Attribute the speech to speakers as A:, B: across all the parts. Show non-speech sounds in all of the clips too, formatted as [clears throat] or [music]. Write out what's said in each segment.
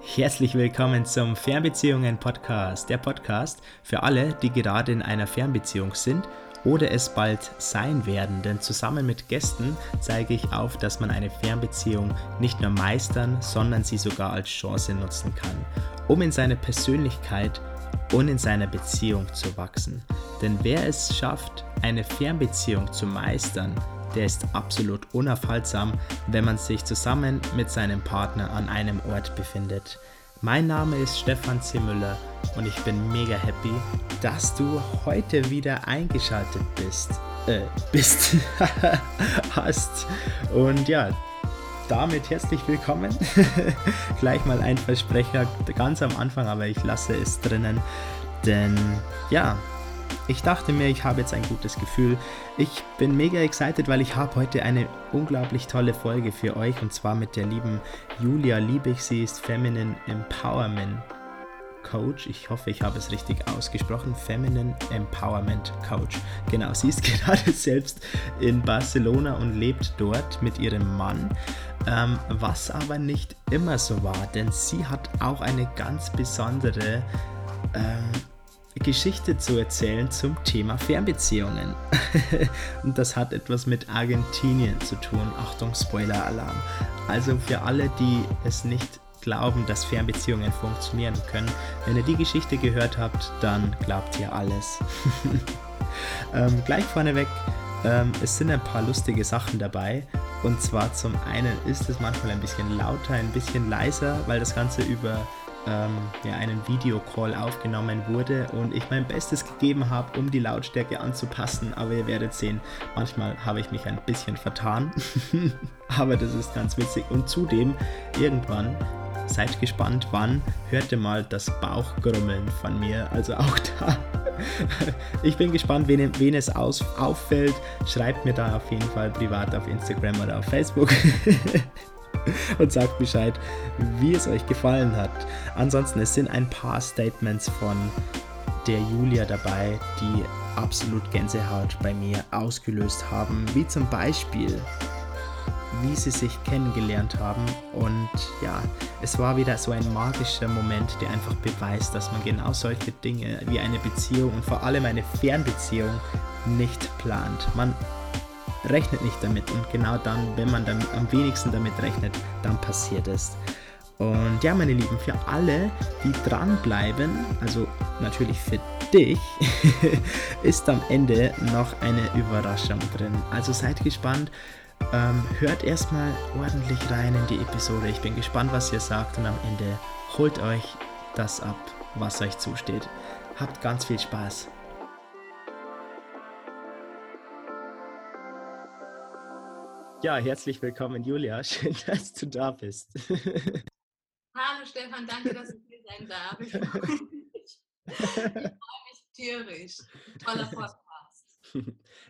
A: Herzlich willkommen zum Fernbeziehungen Podcast, der Podcast für alle, die gerade in einer Fernbeziehung sind oder es bald sein werden, denn zusammen mit Gästen zeige ich auf, dass man eine Fernbeziehung nicht nur meistern, sondern sie sogar als Chance nutzen kann, um in seiner Persönlichkeit und in seiner Beziehung zu wachsen. Denn wer es schafft, eine Fernbeziehung zu meistern, der ist absolut unaufhaltsam, wenn man sich zusammen mit seinem Partner an einem Ort befindet. Mein Name ist Stefan C. Müller und ich bin mega happy, dass du heute wieder eingeschaltet bist. Äh, bist. [laughs] hast. Und ja, damit herzlich willkommen. [laughs] Gleich mal ein Versprecher ganz am Anfang, aber ich lasse es drinnen. Denn ja, ich dachte mir, ich habe jetzt ein gutes Gefühl. Ich bin mega excited, weil ich habe heute eine unglaublich tolle Folge für euch und zwar mit der lieben Julia Liebig. Sie ist Feminine Empowerment Coach. Ich hoffe, ich habe es richtig ausgesprochen. Feminine Empowerment Coach. Genau, sie ist [laughs] gerade selbst in Barcelona und lebt dort mit ihrem Mann. Ähm, was aber nicht immer so war, denn sie hat auch eine ganz besondere ähm, Geschichte zu erzählen zum Thema Fernbeziehungen. [laughs] und das hat etwas mit Argentinien zu tun. Achtung, Spoiler-Alarm. Also für alle, die es nicht glauben, dass Fernbeziehungen funktionieren können, wenn ihr die Geschichte gehört habt, dann glaubt ihr alles. [laughs] ähm, gleich vorneweg, ähm, es sind ein paar lustige Sachen dabei. Und zwar zum einen ist es manchmal ein bisschen lauter, ein bisschen leiser, weil das Ganze über ähm, ja, einen Videocall aufgenommen wurde und ich mein Bestes gegeben habe, um die Lautstärke anzupassen. Aber ihr werdet sehen, manchmal habe ich mich ein bisschen vertan. [laughs] Aber das ist ganz witzig. Und zudem, irgendwann, seid gespannt, wann hört ihr mal das Bauchgrummeln von mir. Also auch [laughs] da. Ich bin gespannt, wen, wen es aus, auffällt. Schreibt mir da auf jeden Fall privat auf Instagram oder auf Facebook. [laughs] [laughs] und sagt Bescheid, wie es euch gefallen hat. Ansonsten, es sind ein paar Statements von der Julia dabei, die absolut Gänsehaut bei mir ausgelöst haben, wie zum Beispiel, wie sie sich kennengelernt haben. Und ja, es war wieder so ein magischer Moment, der einfach beweist, dass man genau solche Dinge wie eine Beziehung und vor allem eine Fernbeziehung nicht plant. Man rechnet nicht damit. Und genau dann, wenn man dann am wenigsten damit rechnet, dann passiert es. Und ja, meine Lieben, für alle, die dranbleiben, also natürlich für dich, [laughs] ist am Ende noch eine Überraschung drin. Also seid gespannt. Ähm, hört erstmal ordentlich rein in die Episode. Ich bin gespannt, was ihr sagt und am Ende holt euch das ab, was euch zusteht. Habt ganz viel Spaß. Ja, herzlich willkommen, Julia. [laughs] Schön, dass du da bist. [laughs]
B: Hallo Stefan, danke, dass ich hier sein darf. Ich freue mich, ich freue mich tierisch. Toller Podcast.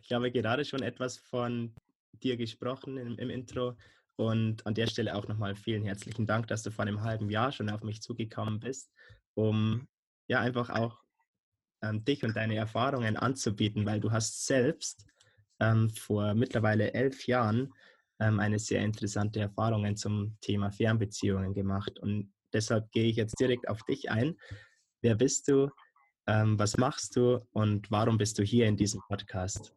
A: Ich habe gerade schon etwas von dir gesprochen im, im Intro und an der Stelle auch nochmal vielen herzlichen Dank, dass du vor einem halben Jahr schon auf mich zugekommen bist, um ja einfach auch ähm, dich und deine Erfahrungen anzubieten, weil du hast selbst ähm, vor mittlerweile elf Jahren ähm, eine sehr interessante Erfahrung zum Thema Fernbeziehungen gemacht. Und deshalb gehe ich jetzt direkt auf dich ein. Wer bist du? Ähm, was machst du und warum bist du hier in diesem Podcast?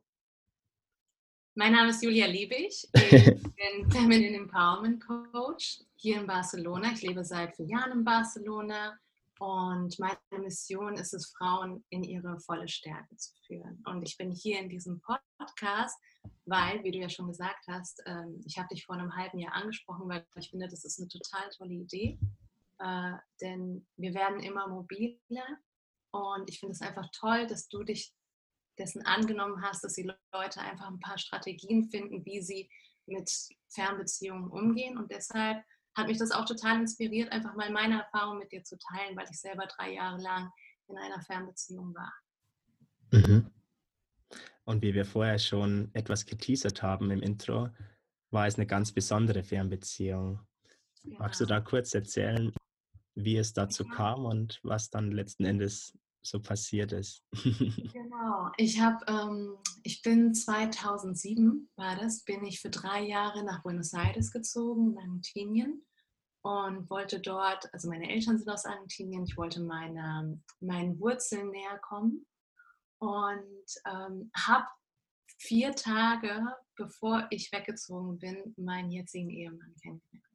B: Mein Name ist Julia Liebig. [laughs] Ich bin Feminine Empowerment Coach hier in Barcelona. Ich lebe seit vier Jahren in Barcelona und meine Mission ist es, Frauen in ihre volle Stärke zu führen. Und ich bin hier in diesem Podcast, weil, wie du ja schon gesagt hast, ähm, ich habe dich vor einem halben Jahr angesprochen, weil ich finde, das ist eine total tolle Idee. Äh, denn wir werden immer mobiler und ich finde es einfach toll, dass du dich dessen angenommen hast, dass die Leute einfach ein paar Strategien finden, wie sie mit Fernbeziehungen umgehen. Und deshalb hat mich das auch total inspiriert, einfach mal meine Erfahrung mit dir zu teilen, weil ich selber drei Jahre lang in einer Fernbeziehung war.
A: Mhm. Und wie wir vorher schon etwas geteasert haben im Intro, war es eine ganz besondere Fernbeziehung. Genau. Magst du da kurz erzählen, wie es dazu ja. kam und was dann letzten Endes so passiert ist? [laughs]
B: genau. Ich habe, ähm, ich bin 2007 war das, bin ich für drei Jahre nach Buenos Aires gezogen, in Argentinien und wollte dort, also meine Eltern sind aus Argentinien, ich wollte meine, meinen Wurzeln näher kommen und ähm, habe vier Tage, bevor ich weggezogen bin, meinen jetzigen Ehemann kennengelernt.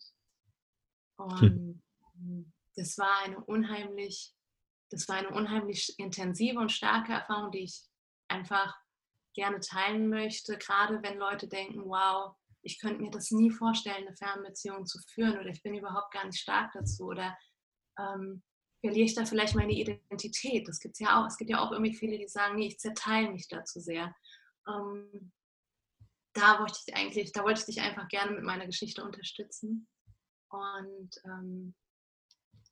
B: Und hm. das war eine unheimlich, das war eine unheimlich intensive und starke Erfahrung, die ich einfach gerne teilen möchte, gerade wenn Leute denken, wow, ich könnte mir das nie vorstellen, eine Fernbeziehung zu führen oder ich bin überhaupt gar nicht stark dazu oder ähm, verliere ich da vielleicht meine Identität? Das gibt es ja auch. Es gibt ja auch irgendwie viele, die sagen, nee, ich zerteile mich da zu sehr. Ähm, da wollte ich eigentlich, da wollte ich dich einfach gerne mit meiner Geschichte unterstützen. Und ähm,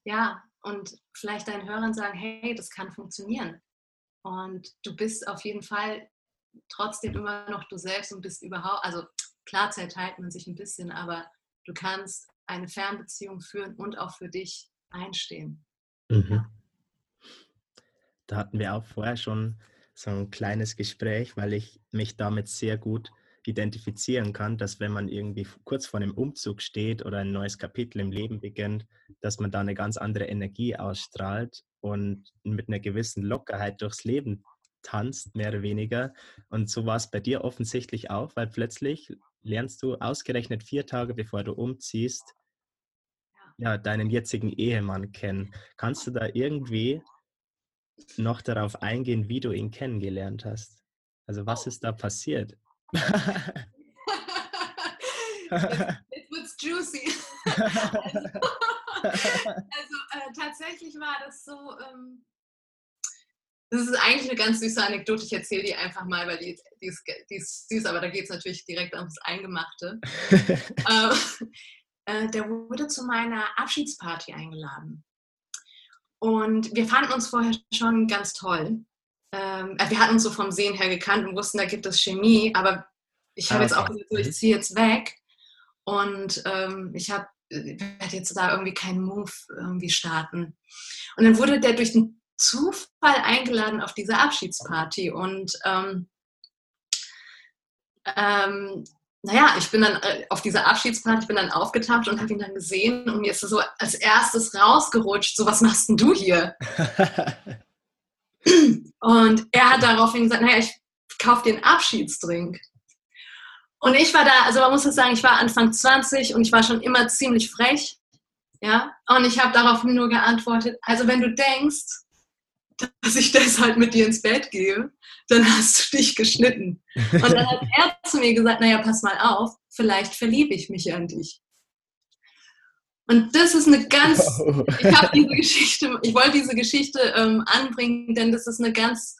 B: ja, und vielleicht deinen Hörern sagen, hey, das kann funktionieren. Und du bist auf jeden Fall trotzdem immer noch du selbst und bist überhaupt, also klar zerteilt man sich ein bisschen, aber du kannst eine Fernbeziehung führen und auch für dich einstehen. Mhm.
A: Da hatten wir auch vorher schon so ein kleines Gespräch, weil ich mich damit sehr gut identifizieren kann, dass wenn man irgendwie kurz vor einem Umzug steht oder ein neues Kapitel im Leben beginnt, dass man da eine ganz andere Energie ausstrahlt und mit einer gewissen Lockerheit durchs Leben tanzt, mehr oder weniger. Und so war es bei dir offensichtlich auch, weil plötzlich lernst du ausgerechnet vier Tage bevor du umziehst, ja, deinen jetzigen Ehemann kennen. Kannst du da irgendwie noch darauf eingehen, wie du ihn kennengelernt hast? Also was oh. ist da passiert? [laughs]
B: It was juicy. also, also äh, tatsächlich war das so, ähm, das ist eigentlich eine ganz süße Anekdote. Ich erzähle die einfach mal, weil die, die, ist, die ist süß, aber da geht es natürlich direkt ums Eingemachte. [laughs] ähm, äh, der wurde zu meiner Abschiedsparty eingeladen. Und wir fanden uns vorher schon ganz toll. Ähm, äh, wir hatten uns so vom Sehen her gekannt und wussten, da gibt es Chemie, aber ich habe ah, jetzt auch gesagt, ich ziehe jetzt weg. Und ähm, ich habe werde jetzt da irgendwie keinen Move irgendwie starten. Und dann wurde der durch den Zufall eingeladen auf diese Abschiedsparty. Und ähm, ähm, naja, ich bin dann äh, auf dieser Abschiedsparty, ich bin dann aufgetaucht und habe ihn dann gesehen. Und mir ist so als erstes rausgerutscht, so was machst denn du hier? [laughs] [clears throat] und er hat daraufhin gesagt, naja, ich kaufe dir einen Abschiedsdrink. Und ich war da, also man muss das sagen, ich war Anfang 20 und ich war schon immer ziemlich frech. Ja, und ich habe daraufhin nur geantwortet, also wenn du denkst, dass ich deshalb mit dir ins Bett gehe, dann hast du dich geschnitten. Und dann hat [laughs] er zu mir gesagt, naja, pass mal auf, vielleicht verliebe ich mich an dich. Und das ist eine ganz, [laughs] oh. ich habe diese Geschichte, ich wollte diese Geschichte ähm, anbringen, denn das ist eine ganz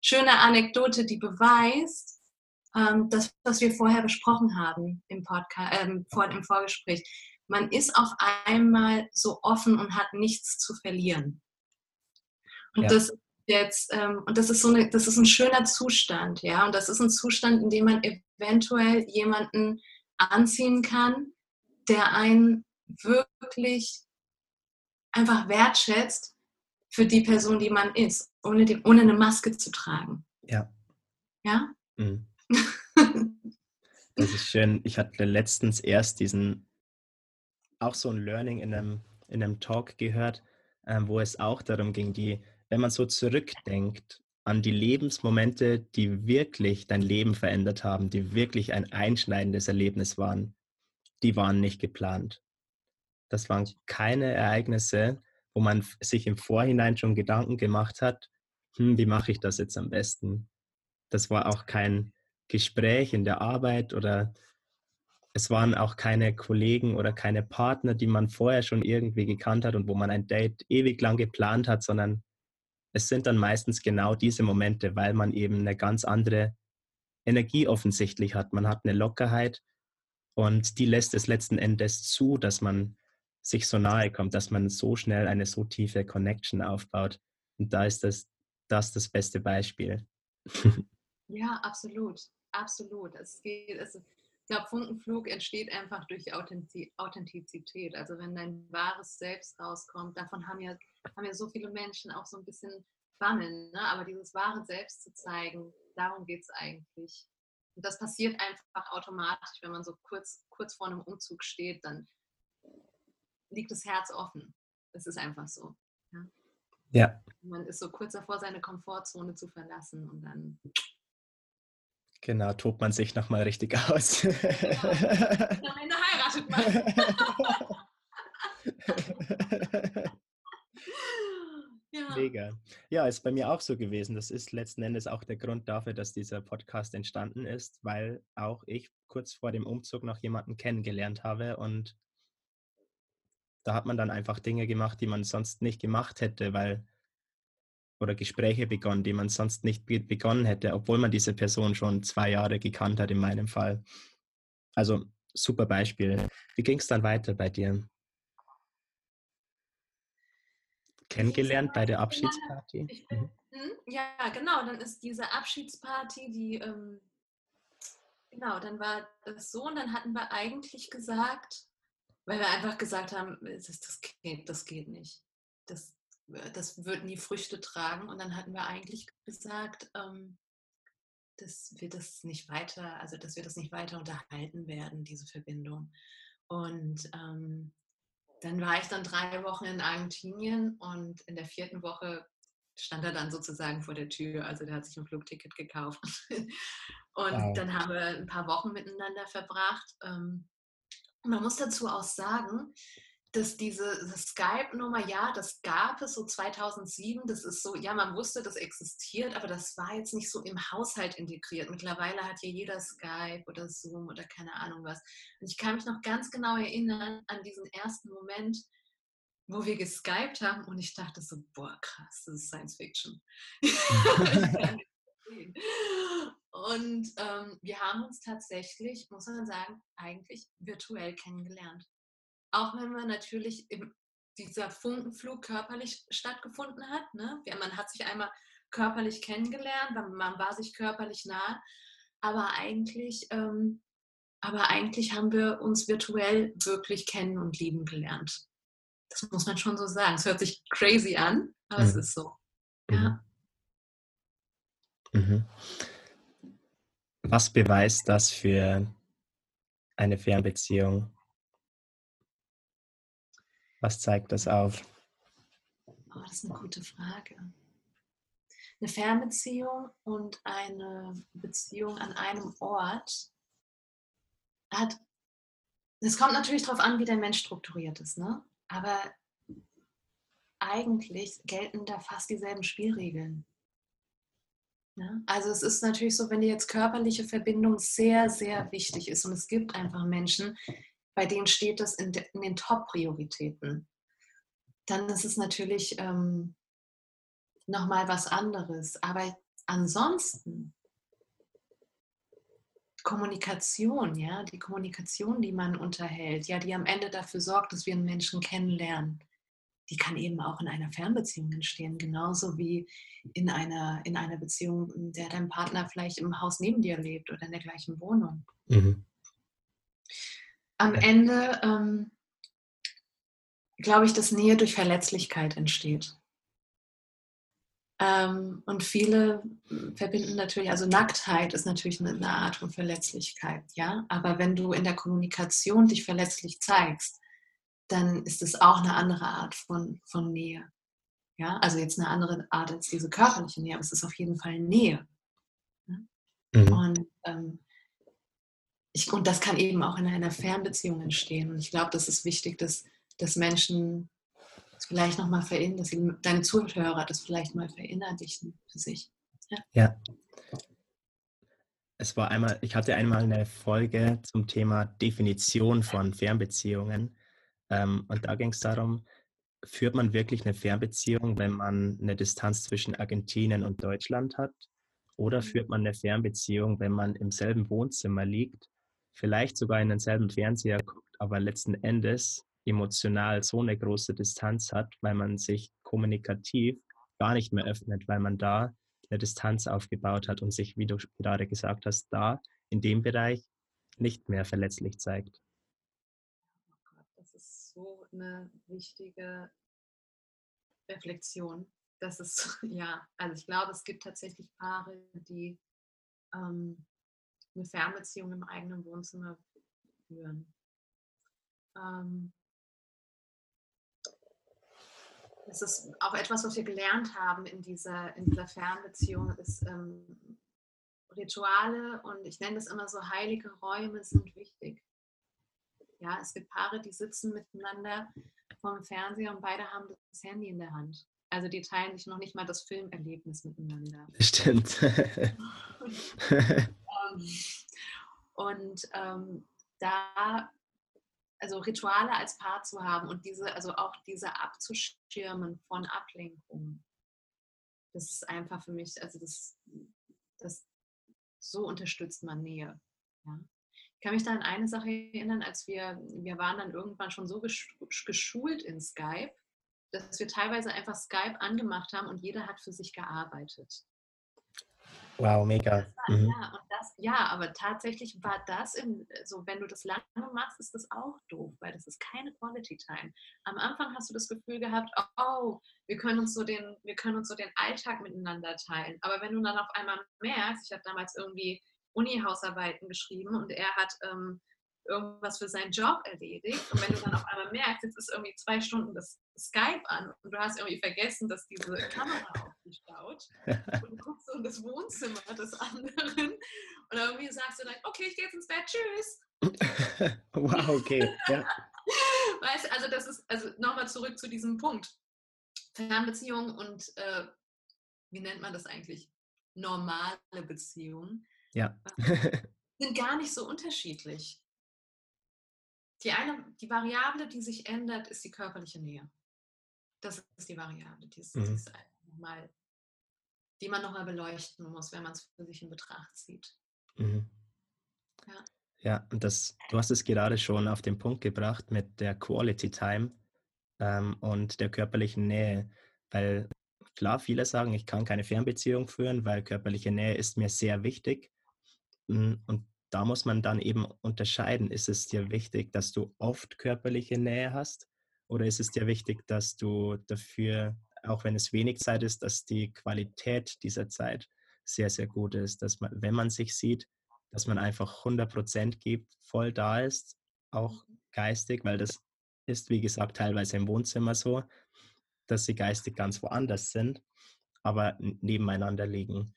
B: schöne Anekdote, die beweist, ähm, das, was wir vorher besprochen haben im Podcast, ähm, vor, im Vorgespräch. Man ist auf einmal so offen und hat nichts zu verlieren. Und ja. das jetzt, ähm, und das ist so eine, das ist ein schöner Zustand, ja. Und das ist ein Zustand, in dem man eventuell jemanden anziehen kann, der einen wirklich einfach wertschätzt für die Person, die man ist, ohne, die, ohne eine Maske zu tragen.
A: Ja.
B: Ja?
A: Mhm. [laughs] das ist schön. Ich hatte letztens erst diesen, auch so ein Learning in einem, in einem Talk gehört, ähm, wo es auch darum ging, die wenn man so zurückdenkt an die Lebensmomente, die wirklich dein Leben verändert haben, die wirklich ein einschneidendes Erlebnis waren, die waren nicht geplant. Das waren keine Ereignisse, wo man sich im Vorhinein schon Gedanken gemacht hat, hm, wie mache ich das jetzt am besten? Das war auch kein Gespräch in der Arbeit oder es waren auch keine Kollegen oder keine Partner, die man vorher schon irgendwie gekannt hat und wo man ein Date ewig lang geplant hat, sondern es sind dann meistens genau diese Momente, weil man eben eine ganz andere Energie offensichtlich hat. Man hat eine Lockerheit und die lässt es letzten Endes zu, dass man sich so nahe kommt, dass man so schnell eine so tiefe Connection aufbaut. Und da ist das das, das beste Beispiel. [laughs]
B: Ja, absolut. Absolut. Es geht, es, ich glaube, Funkenflug entsteht einfach durch Authentizität. Also wenn dein wahres Selbst rauskommt, davon haben ja, haben ja so viele Menschen auch so ein bisschen Bammeln. Ne? Aber dieses wahre Selbst zu zeigen, darum geht es eigentlich. Und das passiert einfach automatisch, wenn man so kurz, kurz vor einem Umzug steht, dann liegt das Herz offen. Das ist einfach so. Ja.
A: ja.
B: Man ist so kurz davor, seine Komfortzone zu verlassen und dann.
A: Genau, tobt man sich nochmal richtig aus. Genau.
B: Am Ende heiratet man. [laughs]
A: ja. Mega. Ja, ist bei mir auch so gewesen. Das ist letzten Endes auch der Grund dafür, dass dieser Podcast entstanden ist, weil auch ich kurz vor dem Umzug noch jemanden kennengelernt habe und da hat man dann einfach Dinge gemacht, die man sonst nicht gemacht hätte, weil oder Gespräche begonnen, die man sonst nicht begonnen hätte, obwohl man diese Person schon zwei Jahre gekannt hat in meinem Fall. Also super Beispiel. Wie ging es dann weiter bei dir? Kennengelernt bei der Abschiedsparty?
B: Bin, mhm. Hm, ja, genau. Dann ist diese Abschiedsparty, die, ähm, genau, dann war das so und dann hatten wir eigentlich gesagt, weil wir einfach gesagt haben, das, das, geht, das geht nicht. Das, das wird nie Früchte tragen. Und dann hatten wir eigentlich gesagt, ähm, dass wir das nicht weiter, also dass wir das nicht weiter unterhalten werden, diese Verbindung. Und ähm, dann war ich dann drei Wochen in Argentinien und in der vierten Woche stand er dann sozusagen vor der Tür. Also der hat sich ein Flugticket gekauft. [laughs] und wow. dann haben wir ein paar Wochen miteinander verbracht. Ähm, man muss dazu auch sagen, dass diese Skype-Nummer, ja, das gab es so 2007, das ist so, ja, man wusste, das existiert, aber das war jetzt nicht so im Haushalt integriert. Mittlerweile hat ja jeder Skype oder Zoom oder keine Ahnung was. Und ich kann mich noch ganz genau erinnern an diesen ersten Moment, wo wir geskypt haben und ich dachte so, boah, krass, das ist Science Fiction. [laughs] [laughs] Und ähm, wir haben uns tatsächlich, muss man sagen, eigentlich virtuell kennengelernt. Auch wenn man natürlich im, dieser Funkenflug körperlich stattgefunden hat. Ne? Man hat sich einmal körperlich kennengelernt, man war sich körperlich nah, aber eigentlich, ähm, aber eigentlich haben wir uns virtuell wirklich kennen und lieben gelernt. Das muss man schon so sagen. Es hört sich crazy an, aber mhm. es ist so. Ja.
A: Mhm. Was beweist das für eine Fernbeziehung? Was zeigt das auf?
B: Oh, das ist eine gute Frage. Eine Fernbeziehung und eine Beziehung an einem Ort hat. Es kommt natürlich darauf an, wie der Mensch strukturiert ist, ne? Aber eigentlich gelten da fast dieselben Spielregeln. Ja, also es ist natürlich so, wenn dir jetzt körperliche Verbindung sehr, sehr wichtig ist und es gibt einfach Menschen, bei denen steht das in, de, in den Top-Prioritäten, dann ist es natürlich ähm, nochmal was anderes. Aber ansonsten Kommunikation, ja, die Kommunikation, die man unterhält, ja, die am Ende dafür sorgt, dass wir einen Menschen kennenlernen, die kann eben auch in einer Fernbeziehung entstehen, genauso wie in einer, in einer Beziehung, in der dein Partner vielleicht im Haus neben dir lebt oder in der gleichen Wohnung. Mhm. Am Ende ähm, glaube ich, dass Nähe durch Verletzlichkeit entsteht. Ähm, und viele verbinden natürlich, also Nacktheit ist natürlich eine Art von Verletzlichkeit, ja. Aber wenn du in der Kommunikation dich verletzlich zeigst, dann ist es auch eine andere Art von, von Nähe. Ja, also jetzt eine andere Art als diese körperliche Nähe, aber es ist auf jeden Fall Nähe. Ne? Mhm. Und, ähm, ich, und das kann eben auch in einer Fernbeziehung entstehen. Und ich glaube, das ist wichtig, dass, dass Menschen das vielleicht nochmal verinnerlichen, dass sie, deine Zuhörer das vielleicht mal verinnerlichen für sich.
A: Ja. ja. Es war einmal, ich hatte einmal eine Folge zum Thema Definition von Fernbeziehungen. Ähm, und da ging es darum, führt man wirklich eine Fernbeziehung, wenn man eine Distanz zwischen Argentinien und Deutschland hat? Oder mhm. führt man eine Fernbeziehung, wenn man im selben Wohnzimmer liegt, vielleicht sogar in denselben Fernseher guckt, aber letzten Endes emotional so eine große Distanz hat, weil man sich kommunikativ gar nicht mehr öffnet, weil man da eine Distanz aufgebaut hat und sich, wie du gerade gesagt hast, da in dem Bereich nicht mehr verletzlich zeigt
B: eine wichtige Reflexion. Das ist, [laughs] ja, also ich glaube, es gibt tatsächlich Paare, die ähm, eine Fernbeziehung im eigenen Wohnzimmer führen. Ähm, das ist auch etwas, was wir gelernt haben in dieser, in dieser Fernbeziehung, ist ähm, Rituale und ich nenne das immer so, heilige Räume sind wichtig. Ja, es gibt Paare, die sitzen miteinander vor dem Fernseher und beide haben das Handy in der Hand. Also die teilen sich noch nicht mal das Filmerlebnis miteinander. [laughs]
A: Stimmt. [laughs]
B: Ähm, und ähm, da also Rituale als Paar zu haben und diese, also auch diese abzuschirmen von Ablenkungen. Das ist einfach für mich, also das, das so unterstützt man Nähe. Ja. Ich kann mich da an eine Sache erinnern, als wir, wir waren dann irgendwann schon so geschult in Skype, dass wir teilweise einfach Skype angemacht haben und jeder hat für sich gearbeitet.
A: Wow, mega.
B: War, mhm. ja, das, ja, aber tatsächlich war das, in, so wenn du das lange machst, ist das auch doof, weil das ist keine Quality Time. Am Anfang hast du das Gefühl gehabt, oh, wir können uns so den, wir können uns so den Alltag miteinander teilen. Aber wenn du dann auf einmal merkst, ich habe damals irgendwie Uni-Hausarbeiten geschrieben und er hat ähm, irgendwas für seinen Job erledigt. Und wenn du dann auf einmal merkst, jetzt ist irgendwie zwei Stunden das Skype an und du hast irgendwie vergessen, dass diese Kamera auf dich schaut und du guckst so in das Wohnzimmer des anderen und irgendwie sagst du dann, okay, ich gehe jetzt ins Bett, tschüss. [laughs]
A: wow, okay. Ja.
B: Weißt also das ist, also nochmal zurück zu diesem Punkt. Fernbeziehung und äh, wie nennt man das eigentlich? Normale Beziehungen.
A: Ja. [laughs]
B: sind gar nicht so unterschiedlich. Die eine, die Variable, die sich ändert, ist die körperliche Nähe. Das ist die Variable, die, ist, mhm. die, ist mal, die man nochmal beleuchten muss, wenn man es für sich in Betracht zieht.
A: Mhm. Ja. ja, und das, du hast es gerade schon auf den Punkt gebracht mit der Quality Time ähm, und der körperlichen Nähe, weil klar, viele sagen, ich kann keine Fernbeziehung führen, weil körperliche Nähe ist mir sehr wichtig. Hm, und da muss man dann eben unterscheiden, ist es dir wichtig, dass du oft körperliche Nähe hast oder ist es dir wichtig, dass du dafür, auch wenn es wenig Zeit ist, dass die Qualität dieser Zeit sehr, sehr gut ist, dass man, wenn man sich sieht, dass man einfach 100 Prozent gibt, voll da ist, auch geistig, weil das ist, wie gesagt, teilweise im Wohnzimmer so, dass sie geistig ganz woanders sind, aber nebeneinander liegen.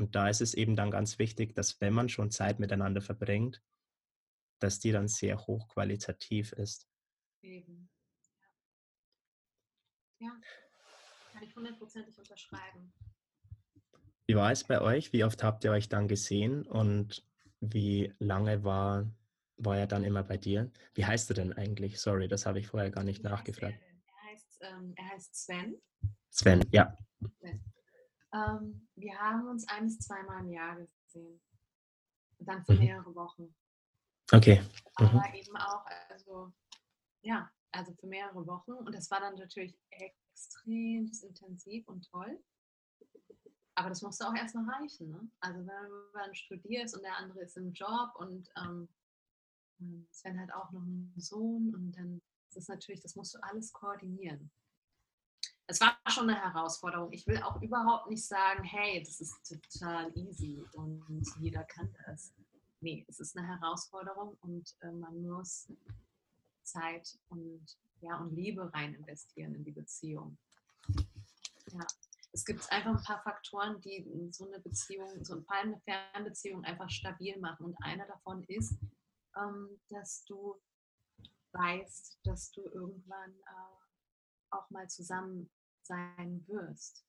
A: Und da ist es eben dann ganz wichtig, dass wenn man schon Zeit miteinander verbringt, dass die dann sehr hochqualitativ ist.
B: Eben. Ja. ja. Kann ich hundertprozentig unterschreiben.
A: Wie war es bei euch? Wie oft habt ihr euch dann gesehen und wie lange war, war er dann immer bei dir? Wie heißt er denn eigentlich? Sorry, das habe ich vorher gar nicht wie nachgefragt.
B: Er, er, heißt, ähm, er heißt Sven.
A: Sven, ja. Sven.
B: Ähm, wir haben uns ein bis zweimal im Jahr gesehen. Und dann für mhm. mehrere Wochen.
A: Okay.
B: Mhm. Aber eben auch, also, ja, also für mehrere Wochen. Und das war dann natürlich extrem intensiv und toll. Aber das musste auch erstmal reichen. Ne? Also wenn du dann studierst und der andere ist im Job und ähm, Sven hat auch noch einen Sohn und dann ist es natürlich, das musst du alles koordinieren es war schon eine Herausforderung. Ich will auch überhaupt nicht sagen, hey, das ist total easy und jeder kann das. Nee, es ist eine Herausforderung und äh, man muss Zeit und, ja, und Liebe rein investieren in die Beziehung. Ja. Es gibt einfach ein paar Faktoren, die so eine Beziehung, so vor allem eine Fernbeziehung einfach stabil machen. Und einer davon ist, ähm, dass du weißt, dass du irgendwann äh, auch mal zusammen sein wirst.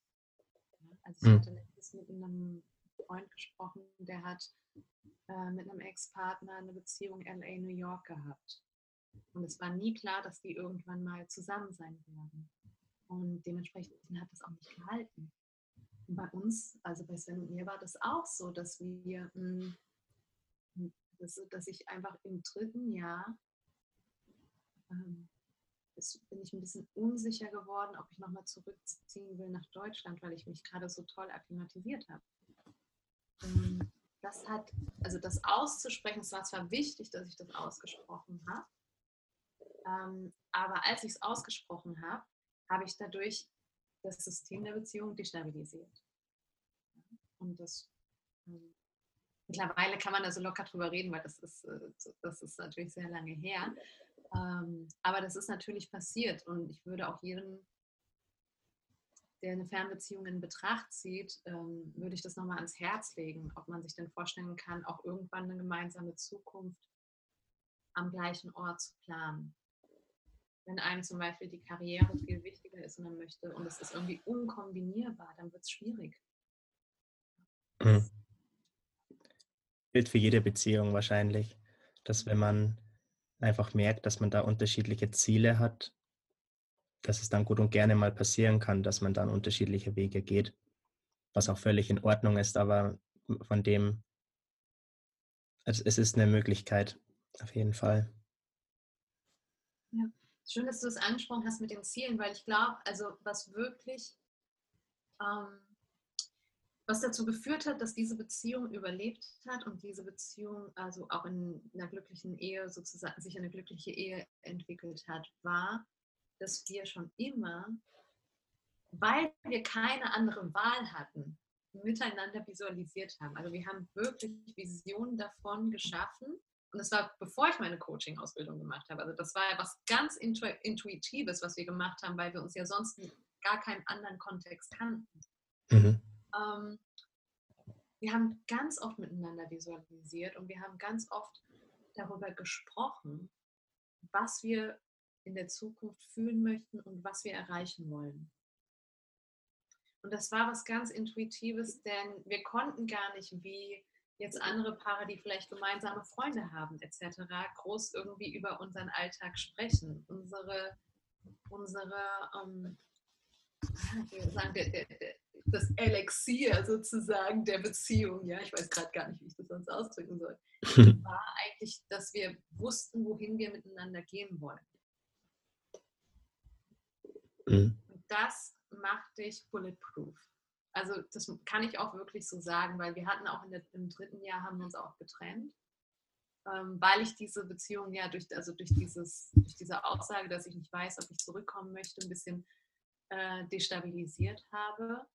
B: Also ich hm. hatte letztens mit einem Freund gesprochen, der hat äh, mit einem Ex-Partner eine Beziehung LA New York gehabt. Und es war nie klar, dass die irgendwann mal zusammen sein werden. Und dementsprechend hat das auch nicht gehalten. Und bei uns, also bei Sven und mir war das auch so, dass wir, mh, hm, dass, dass ich einfach im dritten Jahr ähm, ist, bin ich ein bisschen unsicher geworden, ob ich nochmal zurückziehen will nach Deutschland, weil ich mich gerade so toll akklimatisiert habe. Ähm, das hat, also das auszusprechen, es war zwar wichtig, dass ich das ausgesprochen habe, ähm, aber als ich es ausgesprochen habe, habe ich dadurch das System der Beziehung destabilisiert. Und das ähm, mittlerweile kann man da so locker drüber reden, weil das ist, äh, das ist natürlich sehr lange her. Ähm, aber das ist natürlich passiert und ich würde auch jedem der eine Fernbeziehung in Betracht zieht, ähm, würde ich das nochmal ans Herz legen, ob man sich denn vorstellen kann, auch irgendwann eine gemeinsame Zukunft am gleichen Ort zu planen. Wenn einem zum Beispiel die Karriere viel wichtiger ist und man möchte und es ist irgendwie unkombinierbar, dann wird es schwierig.
A: Mhm. Gilt für jede Beziehung wahrscheinlich, dass wenn man einfach merkt, dass man da unterschiedliche Ziele hat, dass es dann gut und gerne mal passieren kann, dass man dann unterschiedliche Wege geht, was auch völlig in Ordnung ist, aber von dem, es, es ist eine Möglichkeit, auf jeden Fall.
B: Ja, schön, dass du es angesprochen hast mit den Zielen, weil ich glaube, also was wirklich, ähm, was dazu geführt hat, dass diese Beziehung überlebt hat und diese Beziehung also auch in einer glücklichen Ehe sozusagen sich eine glückliche Ehe entwickelt hat, war, dass wir schon immer, weil wir keine andere Wahl hatten, miteinander visualisiert haben. Also wir haben wirklich Visionen davon geschaffen. Und das war, bevor ich meine Coaching-Ausbildung gemacht habe. Also das war ja was ganz Intuitives, was wir gemacht haben, weil wir uns ja sonst gar keinen anderen Kontext kannten. Mhm. Ähm, wir haben ganz oft miteinander visualisiert und wir haben ganz oft darüber gesprochen, was wir in der Zukunft fühlen möchten und was wir erreichen wollen. Und das war was ganz Intuitives, denn wir konnten gar nicht wie jetzt andere Paare, die vielleicht gemeinsame Freunde haben etc., groß irgendwie über unseren Alltag sprechen. Unsere, unsere ähm, [laughs] sagen, der, der, das Elixier sozusagen der Beziehung, ja, ich weiß gerade gar nicht, wie ich das sonst ausdrücken soll, [laughs] war eigentlich, dass wir wussten, wohin wir miteinander gehen wollen. Mhm. Das macht dich bulletproof. Also das kann ich auch wirklich so sagen, weil wir hatten auch der, im dritten Jahr haben wir uns auch getrennt, ähm, weil ich diese Beziehung ja durch, also durch, dieses, durch diese Aussage, dass ich nicht weiß, ob ich zurückkommen möchte, ein bisschen äh, destabilisiert habe.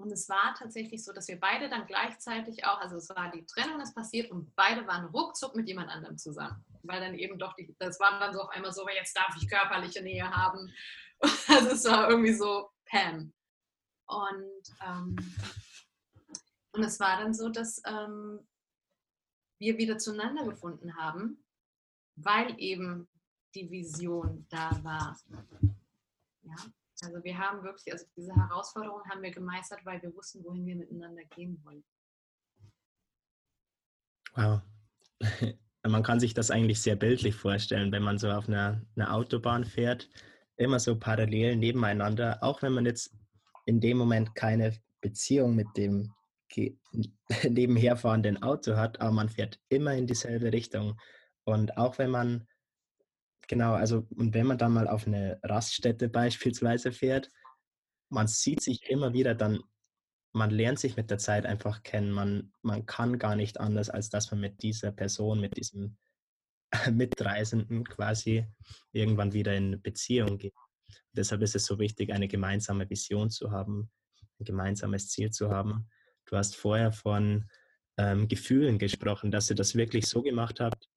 B: Und es war tatsächlich so, dass wir beide dann gleichzeitig auch, also es war die Trennung ist passiert und beide waren ruckzuck mit jemand anderem zusammen. Weil dann eben doch, die, das war dann so auf einmal so, jetzt darf ich körperliche Nähe haben. [laughs] Also es war irgendwie so Pam. Und, ähm, und es war dann so, dass ähm, wir wieder zueinander gefunden haben, weil eben die Vision da war. Ja, also wir haben wirklich, also diese Herausforderung haben wir gemeistert, weil wir wussten, wohin wir miteinander gehen wollen.
A: Wow. [laughs] Man kann sich das eigentlich sehr bildlich vorstellen, wenn man so auf einer, einer Autobahn fährt, immer so parallel nebeneinander, auch wenn man jetzt in dem Moment keine Beziehung mit dem [laughs] nebenherfahrenden Auto hat, aber man fährt immer in dieselbe Richtung. Und auch wenn man Genau, also und wenn man dann mal auf eine Raststätte beispielsweise fährt, man sieht sich immer wieder, dann man lernt sich mit der Zeit einfach kennen. Man, man kann gar nicht anders, als dass man mit dieser Person, mit diesem [laughs] Mitreisenden quasi irgendwann wieder in Beziehung geht. Deshalb ist es so wichtig, eine gemeinsame Vision zu haben, ein gemeinsames Ziel zu haben. Du hast vorher von ähm, Gefühlen gesprochen, dass ihr das wirklich so gemacht habt,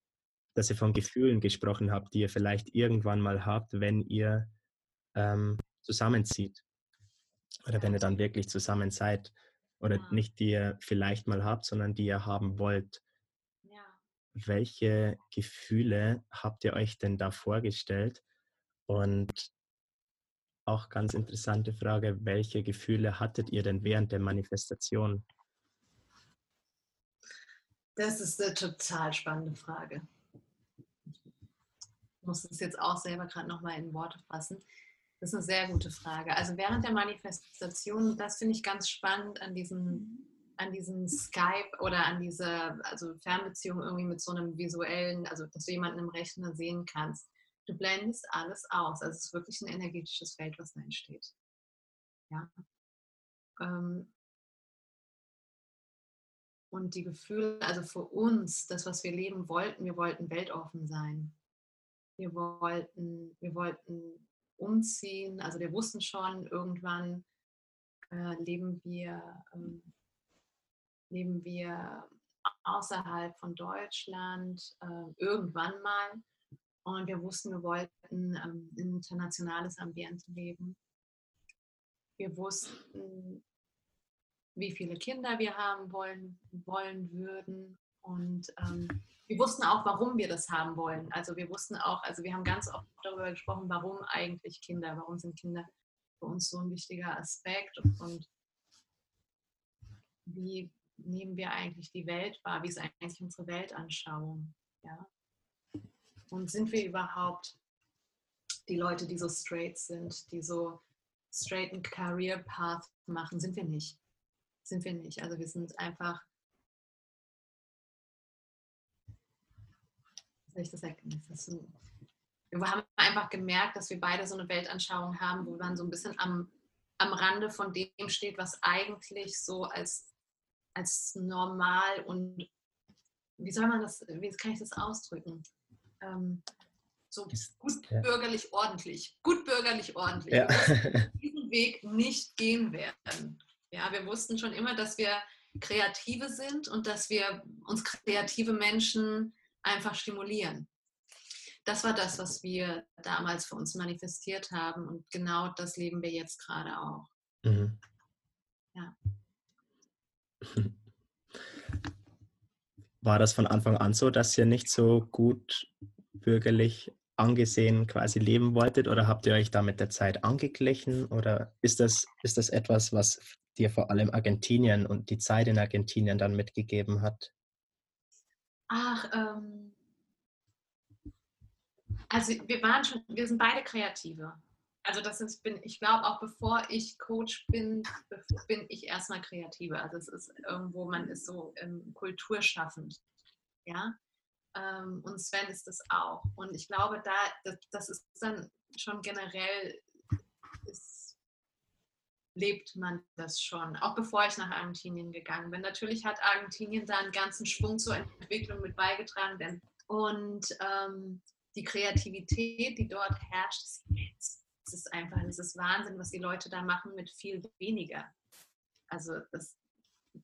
A: dass ihr von Gefühlen gesprochen habt, die ihr vielleicht irgendwann mal habt, wenn ihr ähm, zusammenzieht. Oder wenn ihr dann wirklich zusammen seid. Oder ja. nicht die ihr vielleicht mal habt, sondern die ihr haben wollt. Ja. Welche Gefühle habt ihr euch denn da vorgestellt? Und auch ganz interessante Frage, welche Gefühle hattet ihr denn während der Manifestation?
B: Das ist eine total spannende Frage muss es jetzt auch selber gerade nochmal in Worte fassen. Das ist eine sehr gute Frage. Also während der Manifestation, das finde ich ganz spannend an diesem, an diesem Skype oder an dieser also Fernbeziehung irgendwie mit so einem visuellen, also dass du jemanden im Rechner sehen kannst. Du blendest alles aus. Also es ist wirklich ein energetisches Feld, was da entsteht. Ja. Ähm, und die Gefühle, also für uns, das, was wir leben wollten, wir wollten weltoffen sein wir wollten, wir wollten umziehen. Also wir wussten schon, irgendwann äh, leben wir, ähm, leben wir außerhalb von Deutschland, äh, irgendwann mal. Und wir wussten, wir wollten ähm, ein internationales Ambiente leben. wir wussten, wie viele Kinder wir haben wollen, wollen würden. Und ähm, wir wussten auch, warum wir das haben wollen. Also wir wussten auch, also wir haben ganz oft darüber gesprochen, warum eigentlich Kinder, warum sind Kinder für uns so ein wichtiger Aspekt und wie nehmen wir eigentlich die Welt wahr, wie ist eigentlich unsere Weltanschauung. Ja? Und sind wir überhaupt die Leute, die so straight sind, die so straighten Career Path machen, sind wir nicht. Sind wir nicht. Also wir sind einfach, soll ich das erkennen? wir haben einfach gemerkt, dass wir beide so eine Weltanschauung haben, wo man so ein bisschen am, am Rande von dem steht, was eigentlich so als, als normal und wie soll man das, wie kann ich das ausdrücken? Ähm, so gut bürgerlich ordentlich, gut bürgerlich ordentlich. Ja. diesen Weg nicht gehen werden. Ja, wir wussten schon immer, dass wir Kreative sind und dass wir uns kreative Menschen einfach stimulieren. Das war das, was wir damals für uns manifestiert haben und genau das leben wir jetzt gerade auch. Mhm. Ja. [laughs]
A: War das von Anfang an so, dass ihr nicht so gut bürgerlich angesehen quasi leben wolltet oder habt ihr euch da mit der Zeit angeglichen oder ist das, ist das etwas, was dir vor allem Argentinien und die Zeit in Argentinien dann mitgegeben hat?
B: Ach, ähm, also wir waren schon, wir sind beide Kreative. Also das ist, bin, ich glaube auch bevor ich Coach bin, bin ich erstmal Kreative. Also es ist irgendwo, man ist so ähm, kulturschaffend. Ja, ähm, und Sven ist das auch. Und ich glaube, da, das, das ist dann schon generell, ist, lebt man das schon, auch bevor ich nach Argentinien gegangen bin. Natürlich hat Argentinien da einen ganzen Schwung zur Entwicklung mit beigetragen, denn und ähm, die Kreativität, die dort herrscht, es ist einfach, es ist Wahnsinn, was die Leute da machen mit viel weniger. Also das,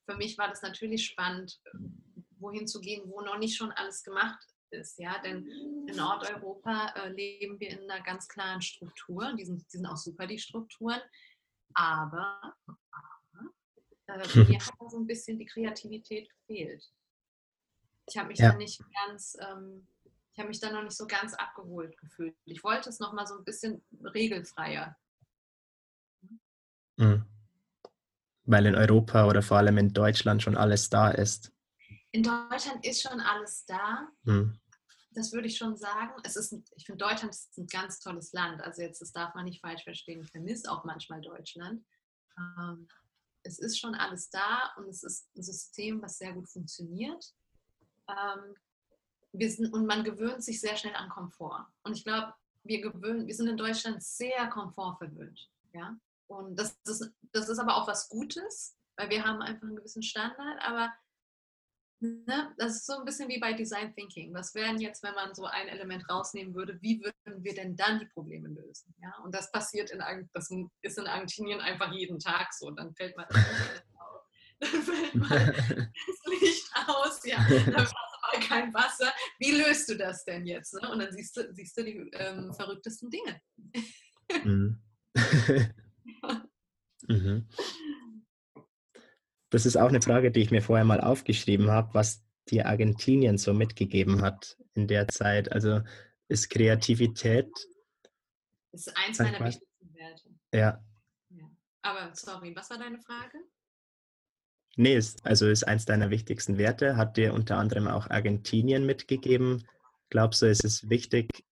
B: für mich war das natürlich spannend, wohin zu gehen, wo noch nicht schon alles gemacht ist. Ja? Denn in Nordeuropa äh, leben wir in einer ganz klaren Struktur. Die sind, die sind auch super, die Strukturen. Aber, aber äh, mir [laughs] hat so ein bisschen die Kreativität gefehlt. Ich habe mich ja. da nicht ganz, ähm, ich habe mich da noch nicht so ganz abgeholt gefühlt. Ich wollte es noch mal so ein bisschen regelfreier.
A: Mhm. Weil in Europa oder vor allem in Deutschland schon alles da ist
B: in Deutschland ist schon alles da. Mhm. Das würde ich schon sagen. Es ist, ich finde, Deutschland ist ein ganz tolles Land. Also jetzt, das darf man nicht falsch verstehen. Ich vermisse auch manchmal Deutschland. Ähm, es ist schon alles da und es ist ein System, was sehr gut funktioniert. Ähm, wir sind, und man gewöhnt sich sehr schnell an Komfort. Und ich glaube, wir, wir sind in Deutschland sehr komfortverwöhnt. Ja? Und das, das, das ist aber auch was Gutes, weil wir haben einfach einen gewissen Standard. Aber Ne? Das ist so ein bisschen wie bei Design Thinking. Was wären jetzt, wenn man so ein Element rausnehmen würde, wie würden wir denn dann die Probleme lösen? Ja? Und das passiert in, das ist in Argentinien einfach jeden Tag so. Dann fällt mal das [laughs] dann fällt mal [laughs] das Licht aus, ja, dann hast du mal kein Wasser. Wie löst du das denn jetzt? Ne? Und dann siehst du, siehst du die ähm, verrücktesten Dinge. mhm. [laughs]
A: mhm. Das ist auch eine Frage, die ich mir vorher mal aufgeschrieben habe, was dir Argentinien so mitgegeben hat in der Zeit. Also ist Kreativität.
B: Das ist eins meiner wichtigsten Werte.
A: Ja.
B: ja. Aber sorry, was war deine Frage?
A: Nee, ist, also ist eins deiner wichtigsten Werte. Hat dir unter anderem auch Argentinien mitgegeben? Glaubst du, ist es wichtig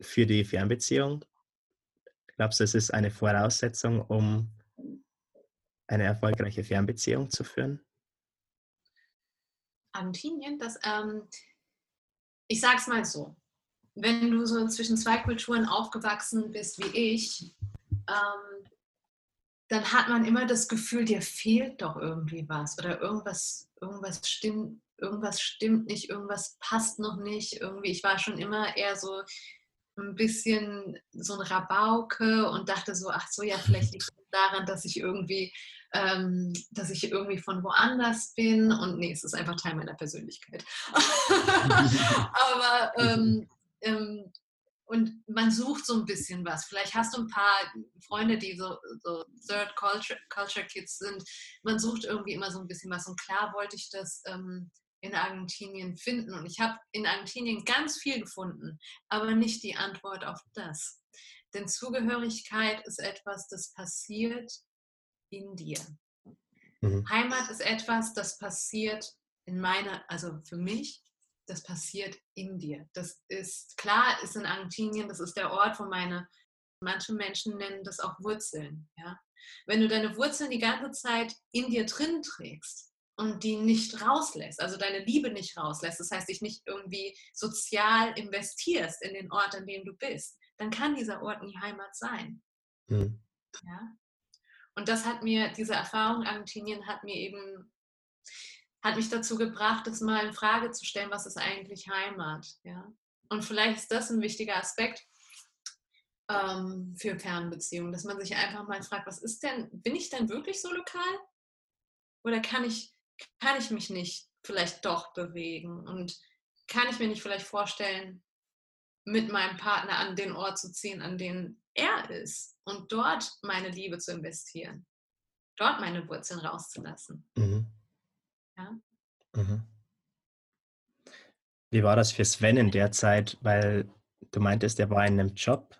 A: für die Fernbeziehung? Glaubst du, es ist eine Voraussetzung, um eine erfolgreiche Fernbeziehung zu führen?
B: Argentinien, das, ähm, ich sage es mal so, wenn du so zwischen zwei Kulturen aufgewachsen bist wie ich, ähm, dann hat man immer das Gefühl, dir fehlt doch irgendwie was oder irgendwas, irgendwas stimmt, irgendwas stimmt nicht, irgendwas passt noch nicht. Irgendwie, ich war schon immer eher so ein bisschen so ein Rabauke und dachte so, ach so, ja, vielleicht liegt es daran, dass ich irgendwie ähm, dass ich irgendwie von woanders bin und nee, es ist einfach Teil meiner Persönlichkeit. [laughs] [laughs] Aber ähm, ähm, und man sucht so ein bisschen was. Vielleicht hast du ein paar Freunde, die so, so Third Culture, Culture Kids sind. Man sucht irgendwie immer so ein bisschen was. Und klar wollte ich das ähm, in Argentinien finden. Und ich habe in Argentinien ganz viel gefunden, aber nicht die Antwort auf das. Denn Zugehörigkeit ist etwas, das passiert in dir. Mhm. Heimat ist etwas, das passiert in meiner, also für mich, das passiert in dir. Das ist klar, ist in Argentinien, das ist der Ort, wo meine, manche Menschen nennen das auch Wurzeln. Ja? Wenn du deine Wurzeln die ganze Zeit in dir drin trägst und die nicht rauslässt, also deine Liebe nicht rauslässt, das heißt, dich nicht irgendwie sozial investierst in den Ort, an dem du bist, dann kann dieser Ort nie Heimat sein. Mhm. Ja? Und das hat mir, diese Erfahrung Argentinien hat mir eben, hat mich dazu gebracht, das mal in Frage zu stellen, was ist eigentlich Heimat? Ja? Und vielleicht ist das ein wichtiger Aspekt ähm, für Fernbeziehungen, dass man sich einfach mal fragt, was ist denn, bin ich denn wirklich so lokal? Oder kann ich, kann ich mich nicht vielleicht doch bewegen? Und kann ich mir nicht vielleicht vorstellen, mit meinem Partner an den Ort zu ziehen, an den er ist und dort meine Liebe zu investieren, dort meine Wurzeln rauszulassen. Mhm. Ja?
A: Mhm. Wie war das für Sven in der Zeit? Weil du meintest, er war in einem Job.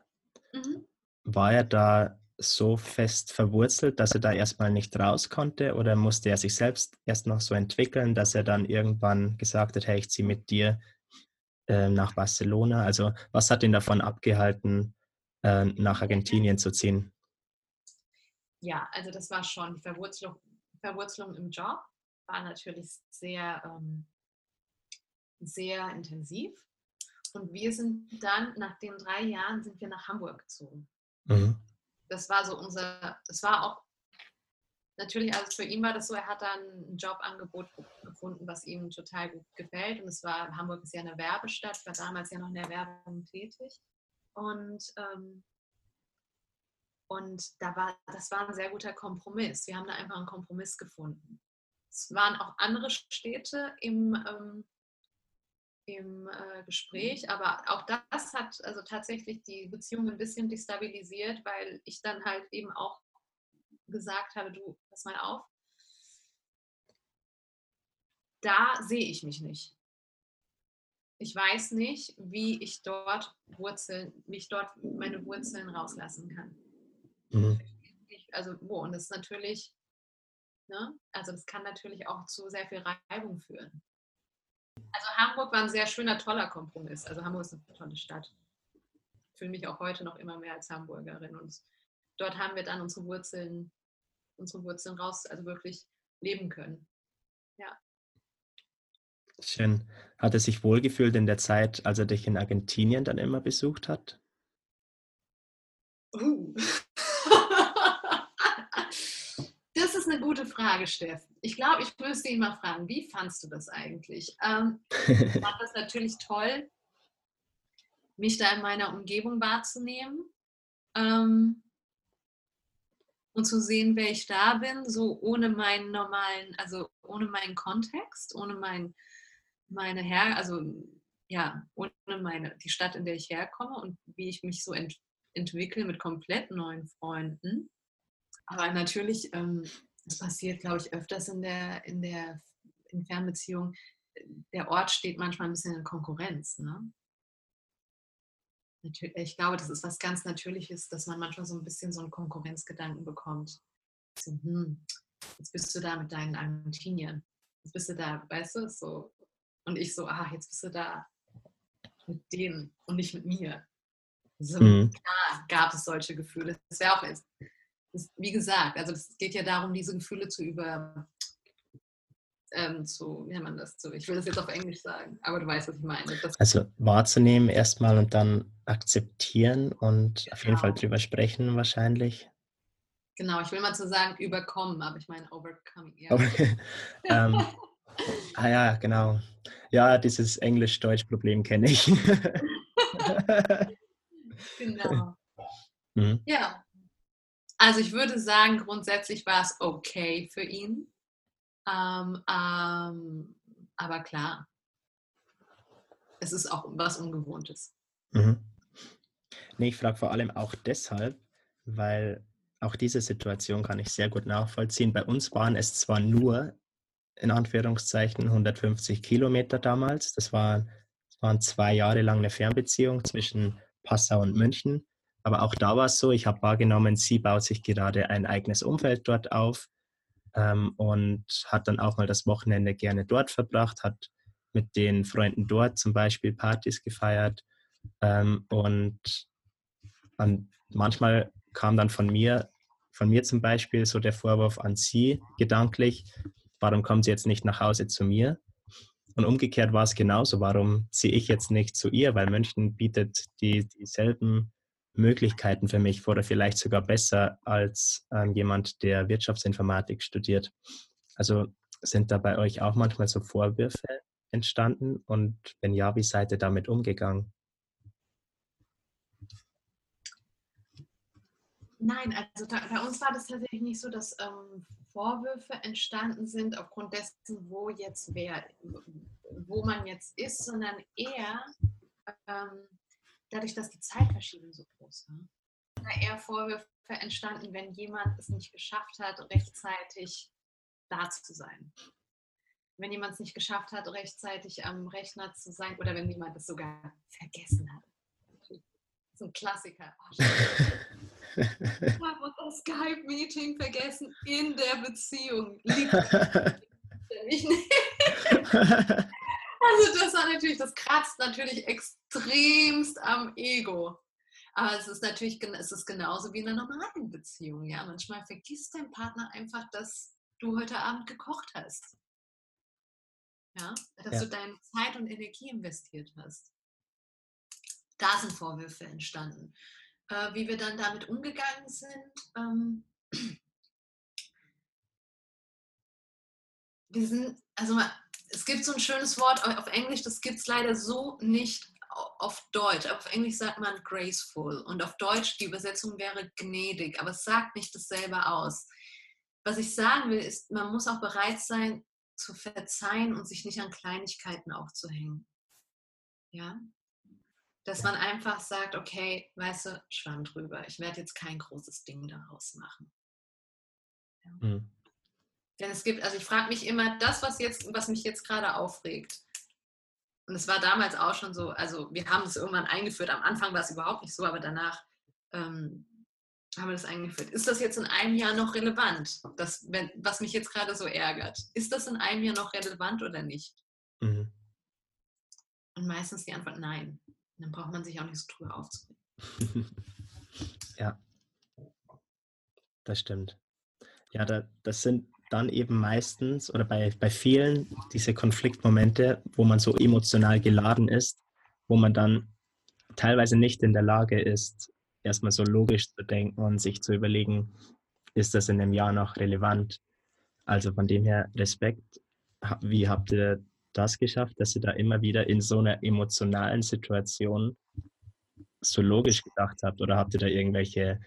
A: Mhm. War er da so fest verwurzelt, dass er da erstmal nicht raus konnte oder musste er sich selbst erst noch so entwickeln, dass er dann irgendwann gesagt hat, hey, ich ziehe mit dir äh, nach Barcelona? Also was hat ihn davon abgehalten, äh, nach Argentinien zu ziehen?
B: Ja, also das war schon die Verwurzelung, Verwurzelung im Job war natürlich sehr, ähm, sehr intensiv. Und wir sind dann, nach den drei Jahren, sind wir nach Hamburg gezogen. Mhm. Das war so unser, das war auch natürlich, also für ihn war das so, er hat dann ein Jobangebot gefunden, was ihm total gut gefällt. Und es war, Hamburg ist ja eine Werbestadt, war damals ja noch in der Werbung tätig. Und, ähm, und da war, das war ein sehr guter Kompromiss. Wir haben da einfach einen Kompromiss gefunden. Es waren auch andere Städte im, ähm, im äh, Gespräch, aber auch das hat also tatsächlich die Beziehung ein bisschen destabilisiert, weil ich dann halt eben auch gesagt habe, du, pass mal auf, da sehe ich mich nicht. Ich weiß nicht, wie ich dort Wurzeln, wie ich dort meine Wurzeln rauslassen kann. Mhm. Also wo? Und das ist natürlich, ne? also das kann natürlich auch zu sehr viel Reibung führen. Also Hamburg war ein sehr schöner, toller Kompromiss. Also Hamburg ist eine tolle Stadt. Ich fühle mich auch heute noch immer mehr als Hamburgerin. Und dort haben wir dann unsere Wurzeln unsere Wurzeln raus, also wirklich leben können.
A: Schön. Hat er sich wohlgefühlt in der Zeit, als er dich in Argentinien dann immer besucht hat?
B: Uh. [laughs] das ist eine gute Frage, Steff. Ich glaube, ich müsste ihn mal fragen, wie fandst du das eigentlich? Ähm, ich fand das natürlich toll, mich da in meiner Umgebung wahrzunehmen. Ähm, und zu sehen, wer ich da bin, so ohne meinen normalen, also ohne meinen Kontext, ohne mein, meine Her, also ja, ohne meine, die Stadt, in der ich herkomme und wie ich mich so ent, entwickle mit komplett neuen Freunden. Aber natürlich, ähm, das passiert, glaube ich, öfters in der, in der in Fernbeziehung. Der Ort steht manchmal ein bisschen in Konkurrenz. Ne? ich glaube, das ist was ganz Natürliches, dass man manchmal so ein bisschen so einen Konkurrenzgedanken bekommt. So, hm, jetzt bist du da mit deinen Argentiniern. Jetzt bist du da, weißt du, so. Und ich so, ah, jetzt bist du da mit denen und nicht mit mir. So, mhm. Klar gab es solche Gefühle. Das wäre auch, das, wie gesagt, also es geht ja darum, diese Gefühle zu über, ähm, zu, wie nennt man das, zu, ich will das jetzt auf Englisch sagen, aber du weißt, was ich meine. Das
A: also wahrzunehmen erstmal und dann akzeptieren und genau. auf jeden Fall genau. drüber sprechen wahrscheinlich.
B: Genau, ich will mal zu sagen überkommen, aber ich meine overcoming. Ja. [laughs]
A: ähm, ah ja, genau. Ja, dieses Englisch-Deutsch-Problem kenne ich. [laughs]
B: genau. Mhm. Ja. Also ich würde sagen, grundsätzlich war es okay für ihn. Ähm, ähm, aber klar, es ist auch was Ungewohntes.
A: Mhm. Nee, ich frage vor allem auch deshalb, weil auch diese Situation kann ich sehr gut nachvollziehen. Bei uns waren es zwar nur in Anführungszeichen 150 Kilometer damals. Das, war, das waren zwei Jahre lang eine Fernbeziehung zwischen Passau und München. Aber auch da war es so, ich habe wahrgenommen, sie baut sich gerade ein eigenes Umfeld dort auf ähm, und hat dann auch mal das Wochenende gerne dort verbracht, hat mit den Freunden dort zum Beispiel Partys gefeiert. Ähm, und an, manchmal kam dann von mir, von mir zum Beispiel so der Vorwurf an sie gedanklich, warum kommt sie jetzt nicht nach Hause zu mir? Und umgekehrt war es genauso, warum ziehe ich jetzt nicht zu ihr? Weil München bietet die, dieselben Möglichkeiten für mich oder vielleicht sogar besser als ähm, jemand, der Wirtschaftsinformatik studiert. Also sind da bei euch auch manchmal so Vorwürfe entstanden? Und wenn ja, wie seid ihr damit umgegangen?
B: Nein, also da, bei uns war das tatsächlich nicht so, dass ähm, Vorwürfe entstanden sind aufgrund dessen, wo jetzt wer, wo man jetzt ist, sondern eher ähm, dadurch, dass die Zeitverschiebung so groß war. Da eher Vorwürfe entstanden, wenn jemand es nicht geschafft hat, rechtzeitig da zu sein. Wenn jemand es nicht geschafft hat, rechtzeitig am Rechner zu sein oder wenn jemand es sogar vergessen hat. Das ist ein Klassiker. Oh, [laughs] [laughs] ich habe das Skype-Meeting vergessen in der Beziehung. Liegt [laughs] nicht. Also das war natürlich, das kratzt natürlich extremst am Ego. Aber es ist natürlich es ist genauso wie in einer normalen Beziehung. Ja? Manchmal vergisst dein Partner einfach, dass du heute Abend gekocht hast. Ja? Dass ja. du deine Zeit und Energie investiert hast. Da sind Vorwürfe entstanden äh, wie wir dann damit umgegangen sind. Ähm, wir sind, also es gibt so ein schönes Wort auf Englisch, das gibt es leider so nicht auf Deutsch. Auf Englisch sagt man graceful und auf Deutsch die Übersetzung wäre gnädig, aber es sagt nicht dasselbe aus. Was ich sagen will, ist, man muss auch bereit sein zu verzeihen und sich nicht an Kleinigkeiten aufzuhängen. Ja, dass man einfach sagt, okay, weißt du, schwamm drüber. Ich werde jetzt kein großes Ding daraus machen. Ja. Mhm. Denn es gibt, also ich frage mich immer, das, was jetzt, was mich jetzt gerade aufregt, und es war damals auch schon so, also wir haben das irgendwann eingeführt, am Anfang war es überhaupt nicht so, aber danach ähm, haben wir das eingeführt. Ist das jetzt in einem Jahr noch relevant, das, wenn, was mich jetzt gerade so ärgert? Ist das in einem Jahr noch relevant oder nicht? Mhm. Und meistens die Antwort nein dann braucht man sich auch nicht so drüber aufzuregen. [laughs]
A: ja, das stimmt. Ja, da, das sind dann eben meistens oder bei, bei vielen diese Konfliktmomente, wo man so emotional geladen ist, wo man dann teilweise nicht in der Lage ist, erstmal so logisch zu denken und sich zu überlegen, ist das in einem Jahr noch relevant? Also von dem her Respekt. Wie habt ihr das geschafft, dass ihr da immer wieder in so einer emotionalen Situation so logisch gedacht habt? Oder habt ihr da irgendwelche.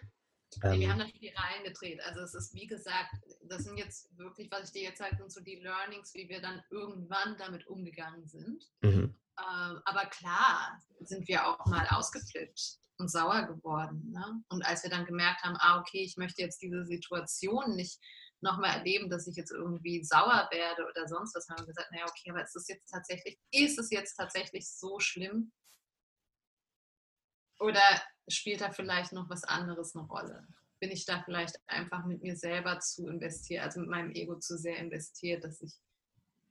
B: Ähm wir haben da Spiralen gedreht. Also es ist wie gesagt, das sind jetzt wirklich, was ich dir jetzt sage, sind so die Learnings, wie wir dann irgendwann damit umgegangen sind. Mhm. Ähm, aber klar sind wir auch mal ausgeflippt und sauer geworden. Ne? Und als wir dann gemerkt haben, ah, okay, ich möchte jetzt diese Situation nicht nochmal erleben, dass ich jetzt irgendwie sauer werde oder sonst was, haben wir gesagt, naja, okay, aber ist es jetzt tatsächlich, ist es jetzt tatsächlich so schlimm? Oder spielt da vielleicht noch was anderes eine Rolle? Bin ich da vielleicht einfach mit mir selber zu investiert, also mit meinem Ego zu sehr investiert, dass ich,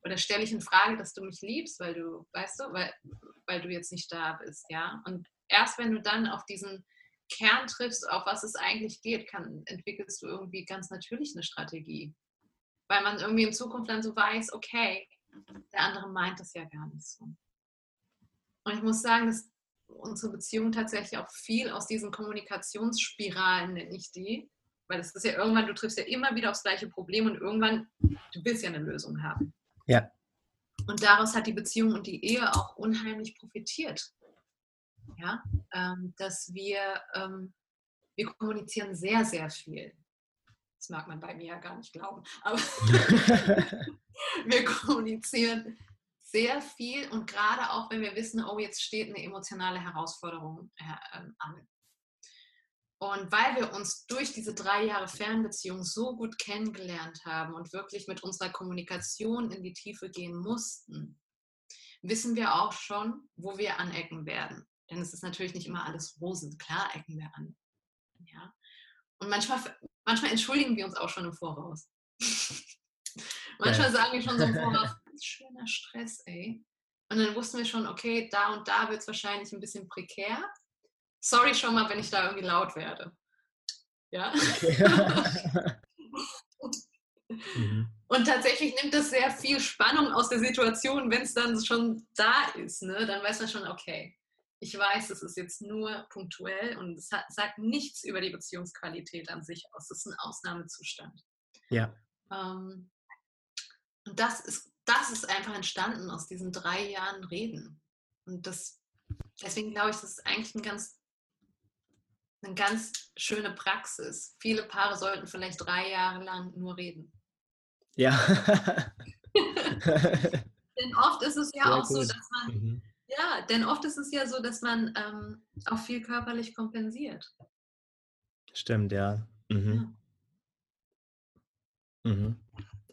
B: oder stelle ich in Frage, dass du mich liebst, weil du, weißt du, weil, weil du jetzt nicht da bist, ja? Und erst wenn du dann auf diesen Kern triffst, auf was es eigentlich geht, kann, entwickelst du irgendwie ganz natürlich eine Strategie. Weil man irgendwie in Zukunft dann so weiß, okay, der andere meint das ja gar nicht so. Und ich muss sagen, dass unsere Beziehung tatsächlich auch viel aus diesen Kommunikationsspiralen, nenne ich die, weil das ist ja irgendwann, du triffst ja immer wieder aufs gleiche Problem und irgendwann, du willst ja eine Lösung haben.
A: Ja.
B: Und daraus hat die Beziehung und die Ehe auch unheimlich profitiert ja, ähm, dass wir, ähm, wir kommunizieren sehr, sehr viel. Das mag man bei mir ja gar nicht glauben, aber [laughs] wir kommunizieren sehr viel und gerade auch, wenn wir wissen, oh, jetzt steht eine emotionale Herausforderung äh, ähm, an, Und weil wir uns durch diese drei Jahre Fernbeziehung so gut kennengelernt haben und wirklich mit unserer Kommunikation in die Tiefe gehen mussten, wissen wir auch schon, wo wir anecken werden. Denn es ist natürlich nicht immer alles Rosen. Klar ecken wir an. Ja? Und manchmal, manchmal entschuldigen wir uns auch schon im Voraus. [laughs] manchmal ja. sagen wir schon so im Voraus, [laughs] schöner Stress, ey. Und dann wussten wir schon, okay, da und da wird es wahrscheinlich ein bisschen prekär. Sorry schon mal, wenn ich da irgendwie laut werde. Ja. ja. mhm. [laughs] Und tatsächlich nimmt das sehr viel Spannung aus der Situation, wenn es dann schon da ist. Ne? Dann weiß man schon, okay, ich weiß, es ist jetzt nur punktuell und es hat, sagt nichts über die Beziehungsqualität an sich aus. Es ist ein Ausnahmezustand.
A: Ja.
B: Ähm, und das ist, das ist einfach entstanden aus diesen drei Jahren Reden. Und das, deswegen glaube ich, das ist eigentlich ein ganz, eine ganz schöne Praxis. Viele Paare sollten vielleicht drei Jahre lang nur reden.
A: Ja. [laughs]
B: Denn oft ist es ja Sehr auch gut. so, dass man mhm ja, denn oft ist es ja so, dass man ähm, auch viel körperlich kompensiert.
A: Stimmt, ja. Mhm. ja. Mhm.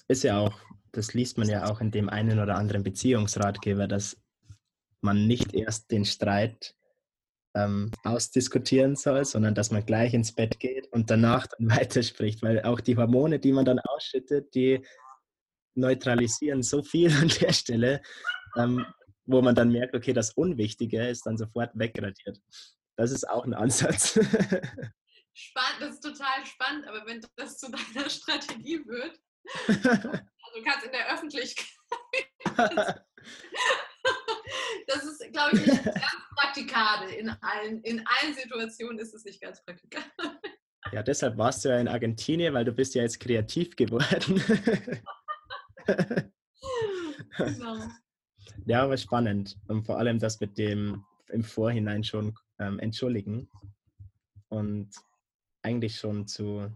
A: Ist ja auch, das liest man ja auch in dem einen oder anderen Beziehungsratgeber, dass man nicht erst den Streit ähm, ausdiskutieren soll, sondern dass man gleich ins Bett geht und danach dann [laughs] weiterspricht, weil auch die Hormone, die man dann ausschüttet, die neutralisieren so viel [laughs] an der Stelle, ähm, wo man dann merkt, okay, das Unwichtige ist dann sofort wegradiert. Das ist auch ein Ansatz. [laughs]
B: Spannend, das ist total spannend, aber wenn das zu deiner [laughs] Strategie wird, [laughs] also kannst in der Öffentlichkeit. das ist, glaube ich, nicht ganz praktikabel. In allen, in allen Situationen ist es nicht ganz praktikabel.
A: Ja, deshalb warst du ja in Argentinien, weil du bist ja jetzt kreativ geworden. genau. Ja, aber spannend. Und vor allem das mit dem im Vorhinein schon ähm, entschuldigen und eigentlich schon zu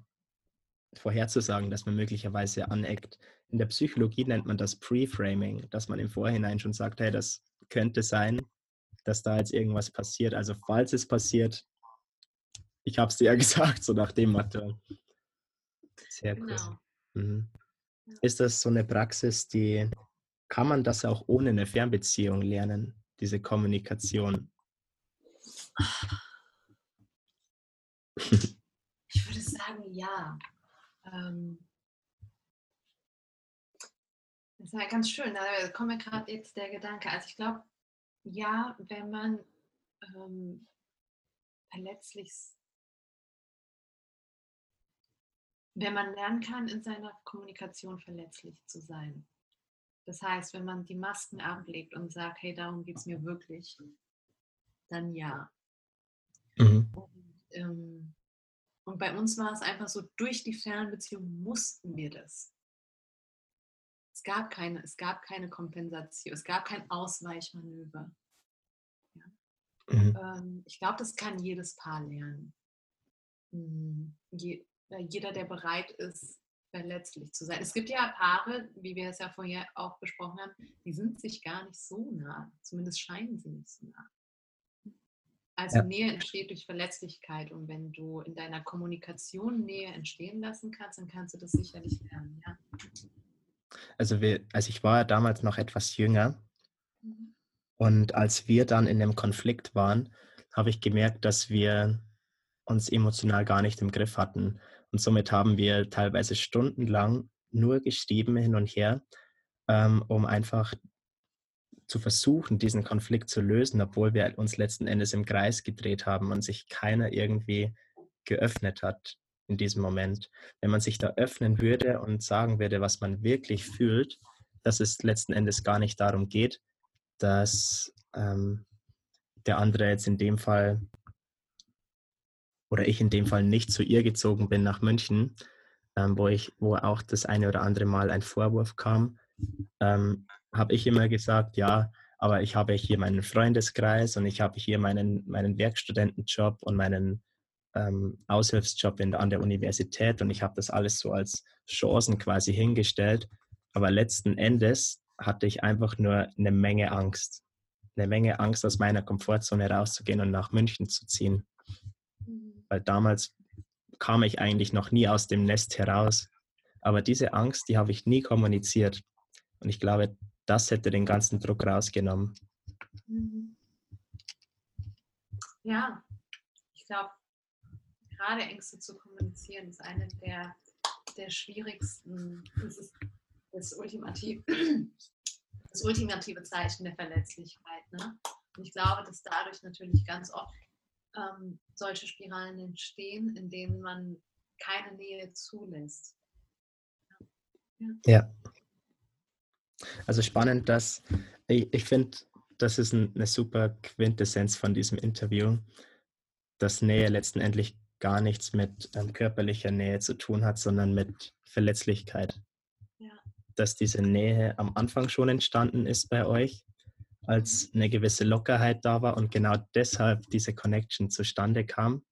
A: vorherzusagen, dass man möglicherweise aneckt. In der Psychologie nennt man das Pre-Framing, dass man im Vorhinein schon sagt, hey, das könnte sein, dass da jetzt irgendwas passiert. Also falls es passiert, ich habe es dir ja [laughs] gesagt, so nach dem Motto. Sehr cool. Genau. Mhm. Ist das so eine Praxis, die kann man das auch ohne eine Fernbeziehung lernen, diese Kommunikation? [laughs]
B: Ich würde sagen, ja. Ähm, das ist ja ganz schön. Da kommt mir gerade jetzt der Gedanke. Also ich glaube, ja, wenn man ähm, verletzlich, wenn man lernen kann, in seiner Kommunikation verletzlich zu sein. Das heißt, wenn man die Masken ablegt und sagt, hey, darum geht es mir wirklich, dann ja. Mhm. Und, ähm, und bei uns war es einfach so, durch die Fernbeziehung mussten wir das. Es gab keine, es gab keine Kompensation, es gab kein Ausweichmanöver. Ja. Mhm. Ähm, ich glaube, das kann jedes Paar lernen. Mhm. Je, jeder, der bereit ist, verletzlich zu sein. Es gibt ja Paare, wie wir es ja vorher auch besprochen haben, die sind sich gar nicht so nah. Zumindest scheinen sie nicht so nah. Also ja. Nähe entsteht durch Verletzlichkeit und wenn du in deiner Kommunikation Nähe entstehen lassen kannst, dann kannst du das sicherlich lernen. Ja.
A: Also, wir, also ich war damals noch etwas jünger mhm. und als wir dann in dem Konflikt waren, habe ich gemerkt, dass wir uns emotional gar nicht im Griff hatten. Und somit haben wir teilweise stundenlang nur geschrieben hin und her, ähm, um einfach zu versuchen, diesen Konflikt zu lösen, obwohl wir uns letzten Endes im Kreis gedreht haben und sich keiner irgendwie geöffnet hat in diesem Moment. Wenn man sich da öffnen würde und sagen würde, was man wirklich fühlt, dass es letzten Endes gar nicht darum geht, dass ähm, der andere jetzt in dem Fall oder ich in dem Fall nicht zu ihr gezogen bin nach München, ähm, wo ich, wo auch das eine oder andere Mal ein Vorwurf kam, ähm, habe ich immer gesagt, ja, aber ich habe hier meinen Freundeskreis und ich habe hier meinen, meinen Werkstudentenjob und meinen ähm, Aushilfsjob in, an der Universität und ich habe das alles so als Chancen quasi hingestellt. Aber letzten Endes hatte ich einfach nur eine Menge Angst. Eine Menge Angst, aus meiner Komfortzone rauszugehen und nach München zu ziehen weil damals kam ich eigentlich noch nie aus dem Nest heraus. Aber diese Angst, die habe ich nie kommuniziert. Und ich glaube, das hätte den ganzen Druck rausgenommen. Mhm.
B: Ja, ich glaube, gerade Ängste zu kommunizieren ist eine der, der schwierigsten, das ist das ultimative, das ultimative Zeichen der Verletzlichkeit. Ne? Und ich glaube, dass dadurch natürlich ganz oft ähm, solche Spiralen entstehen, in denen man keine Nähe zulässt.
A: Ja. ja. Also spannend, dass ich, ich finde, das ist ein, eine super Quintessenz von diesem Interview, dass Nähe letztendlich gar nichts mit ähm, körperlicher Nähe zu tun hat, sondern mit Verletzlichkeit. Ja. Dass diese Nähe am Anfang schon entstanden ist bei euch, als eine gewisse Lockerheit da war und genau deshalb diese Connection zustande kam.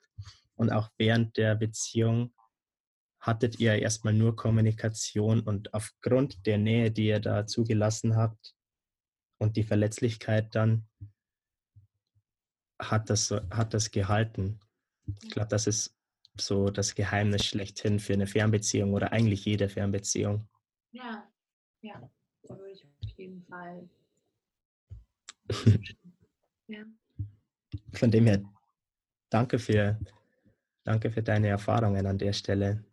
A: Und auch während der Beziehung hattet ihr erstmal nur Kommunikation und aufgrund der Nähe, die ihr da zugelassen habt und die Verletzlichkeit dann, hat das, hat das gehalten. Ich glaube, das ist so das Geheimnis schlechthin für eine Fernbeziehung oder eigentlich jede Fernbeziehung.
B: Ja, ja, da würde ich auf jeden Fall.
A: Ja. Von dem her, danke für, danke für deine Erfahrungen an der Stelle.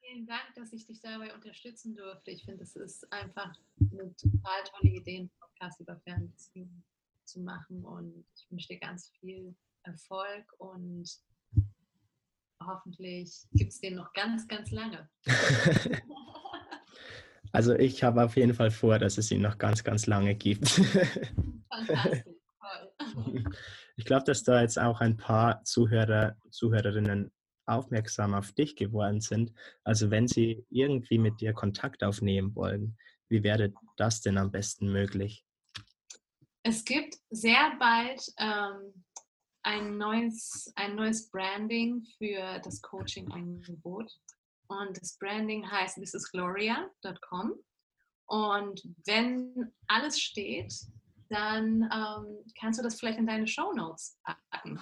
B: Vielen Dank, dass ich dich dabei unterstützen durfte. Ich finde, es ist einfach eine total tolle Idee, einen Podcast über Fernbeziehungen zu machen. Und ich wünsche dir ganz viel Erfolg und hoffentlich gibt es den noch ganz, ganz lange. [laughs] [laughs]
A: also ich habe auf jeden Fall vor, dass es ihn noch ganz, ganz lange gibt. [laughs] Fantastisch, toll. Ich glaube, dass da jetzt auch ein paar Zuhörer, Zuhörerinnen aufmerksam auf dich geworden sind. Also wenn sie irgendwie mit dir Kontakt aufnehmen wollen, wie wäre das denn am besten möglich?
B: Es gibt sehr bald ähm, ein neues, ein neues Branding für das Coaching-Angebot. Und das Branding heißt thisisgloria.com. Und wenn alles steht, dann ähm, kannst du das vielleicht in deine Show Notes packen.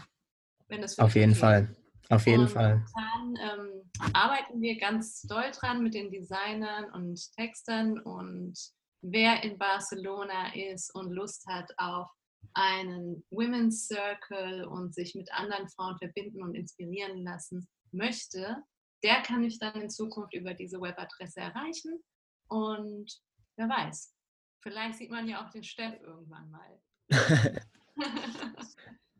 A: Wenn das Auf jeden geht. Fall. Auf jeden
B: und
A: Fall.
B: Dann ähm, arbeiten wir ganz doll dran mit den Designern und Textern und wer in Barcelona ist und Lust hat auf einen Women's Circle und sich mit anderen Frauen verbinden und inspirieren lassen möchte, der kann mich dann in Zukunft über diese Webadresse erreichen. Und wer weiß, vielleicht sieht man ja auch den Steff irgendwann mal. [laughs]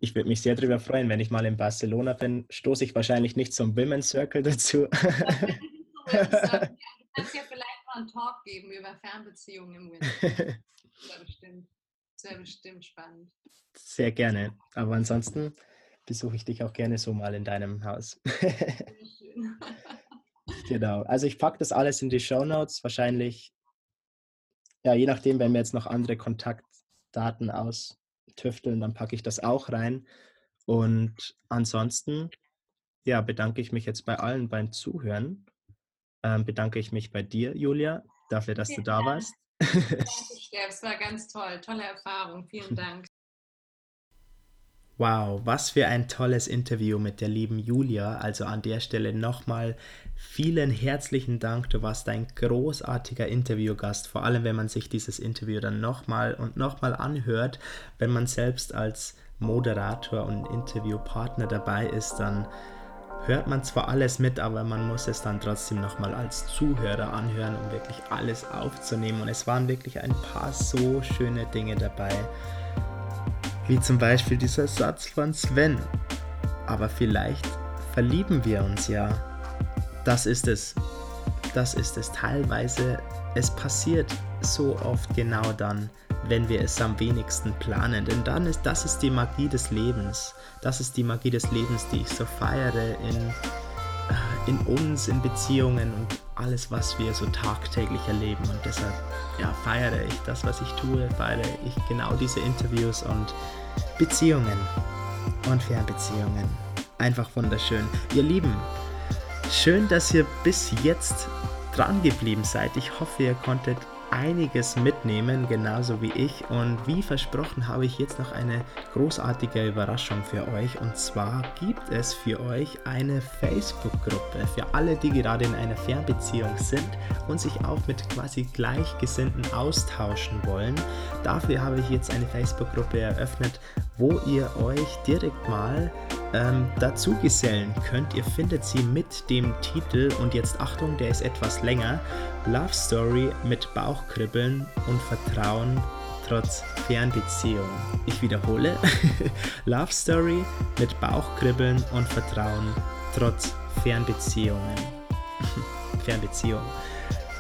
A: ich würde mich sehr darüber freuen, wenn ich mal in Barcelona bin, stoße ich wahrscheinlich nicht zum Women's Circle dazu. [laughs] [laughs] du
B: kannst ja vielleicht mal einen Talk geben über Fernbeziehungen im Winter. Bestimmt. Das wäre bestimmt spannend.
A: Sehr gerne. Aber ansonsten besuche ich dich auch gerne so mal in deinem Haus. [laughs] genau. Also ich packe das alles in die Show Notes. Wahrscheinlich, ja, je nachdem, wenn wir jetzt noch andere Kontaktdaten austüfteln, dann packe ich das auch rein. Und ansonsten, ja, bedanke ich mich jetzt bei allen beim Zuhören. Ähm, bedanke ich mich bei dir, Julia, dafür, dass ja, du da warst.
B: Danke, Steff. Es war ganz toll. Tolle Erfahrung. Vielen [laughs] Dank.
A: Wow, was für ein tolles Interview mit der lieben Julia. Also an der Stelle nochmal vielen herzlichen Dank. Du warst ein großartiger Interviewgast, vor allem wenn man sich dieses Interview dann nochmal und nochmal anhört. Wenn man selbst als Moderator und Interviewpartner dabei ist, dann hört man zwar alles mit, aber man muss es dann trotzdem nochmal als Zuhörer anhören, um wirklich alles aufzunehmen. Und es waren wirklich ein paar so schöne Dinge dabei, wie zum Beispiel dieser Satz von Sven. Aber vielleicht verlieben wir uns ja. Das ist es. Das ist es. Teilweise, es passiert so oft genau dann, wenn wir es am wenigsten planen. Denn dann ist das ist die Magie des Lebens. Das ist die Magie des Lebens, die ich so feiere in, in uns, in Beziehungen und alles, was wir so tagtäglich erleben. Und deshalb ja, feiere ich das, was ich tue, feiere ich genau diese Interviews und Beziehungen und Fernbeziehungen. Einfach wunderschön. Ihr Lieben, schön, dass ihr bis jetzt dran geblieben seid. Ich hoffe, ihr konntet einiges mitnehmen, genauso wie ich. Und wie versprochen habe ich jetzt noch eine großartige Überraschung für euch. Und zwar gibt es für euch eine Facebook-Gruppe für alle, die gerade in einer Fernbeziehung sind und sich auch mit quasi Gleichgesinnten austauschen wollen. Dafür habe ich jetzt eine Facebook-Gruppe eröffnet, wo ihr euch direkt mal ähm, dazu gesellen könnt. Ihr findet sie mit dem Titel und jetzt Achtung, der ist etwas länger. Love Story mit Bauchkribbeln und Vertrauen trotz Fernbeziehung. Ich wiederhole. [laughs] Love Story mit Bauchkribbeln und Vertrauen trotz Fernbeziehungen. [laughs] Fernbeziehung.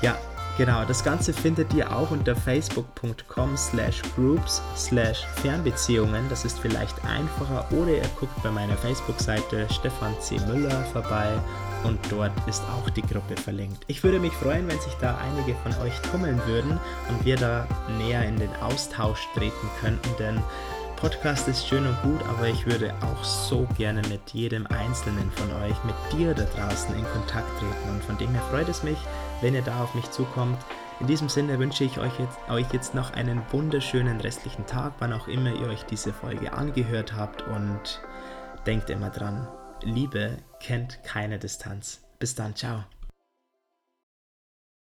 A: Ja, Genau, das Ganze findet ihr auch unter facebook.com slash groups slash Fernbeziehungen. Das ist vielleicht einfacher oder ihr guckt bei meiner Facebook-Seite Stefan C. Müller vorbei und dort ist auch die Gruppe verlinkt. Ich würde mich freuen, wenn sich da einige von euch tummeln würden und wir da näher in den Austausch treten könnten, denn Podcast ist schön und gut, aber ich würde auch so gerne mit jedem Einzelnen von euch, mit dir da draußen in Kontakt treten. Und von dem her freut es mich, wenn ihr da auf mich zukommt. In diesem Sinne wünsche ich euch jetzt, euch jetzt noch einen wunderschönen restlichen Tag, wann auch immer ihr euch diese Folge angehört habt. Und denkt immer dran, Liebe kennt keine Distanz. Bis dann, ciao.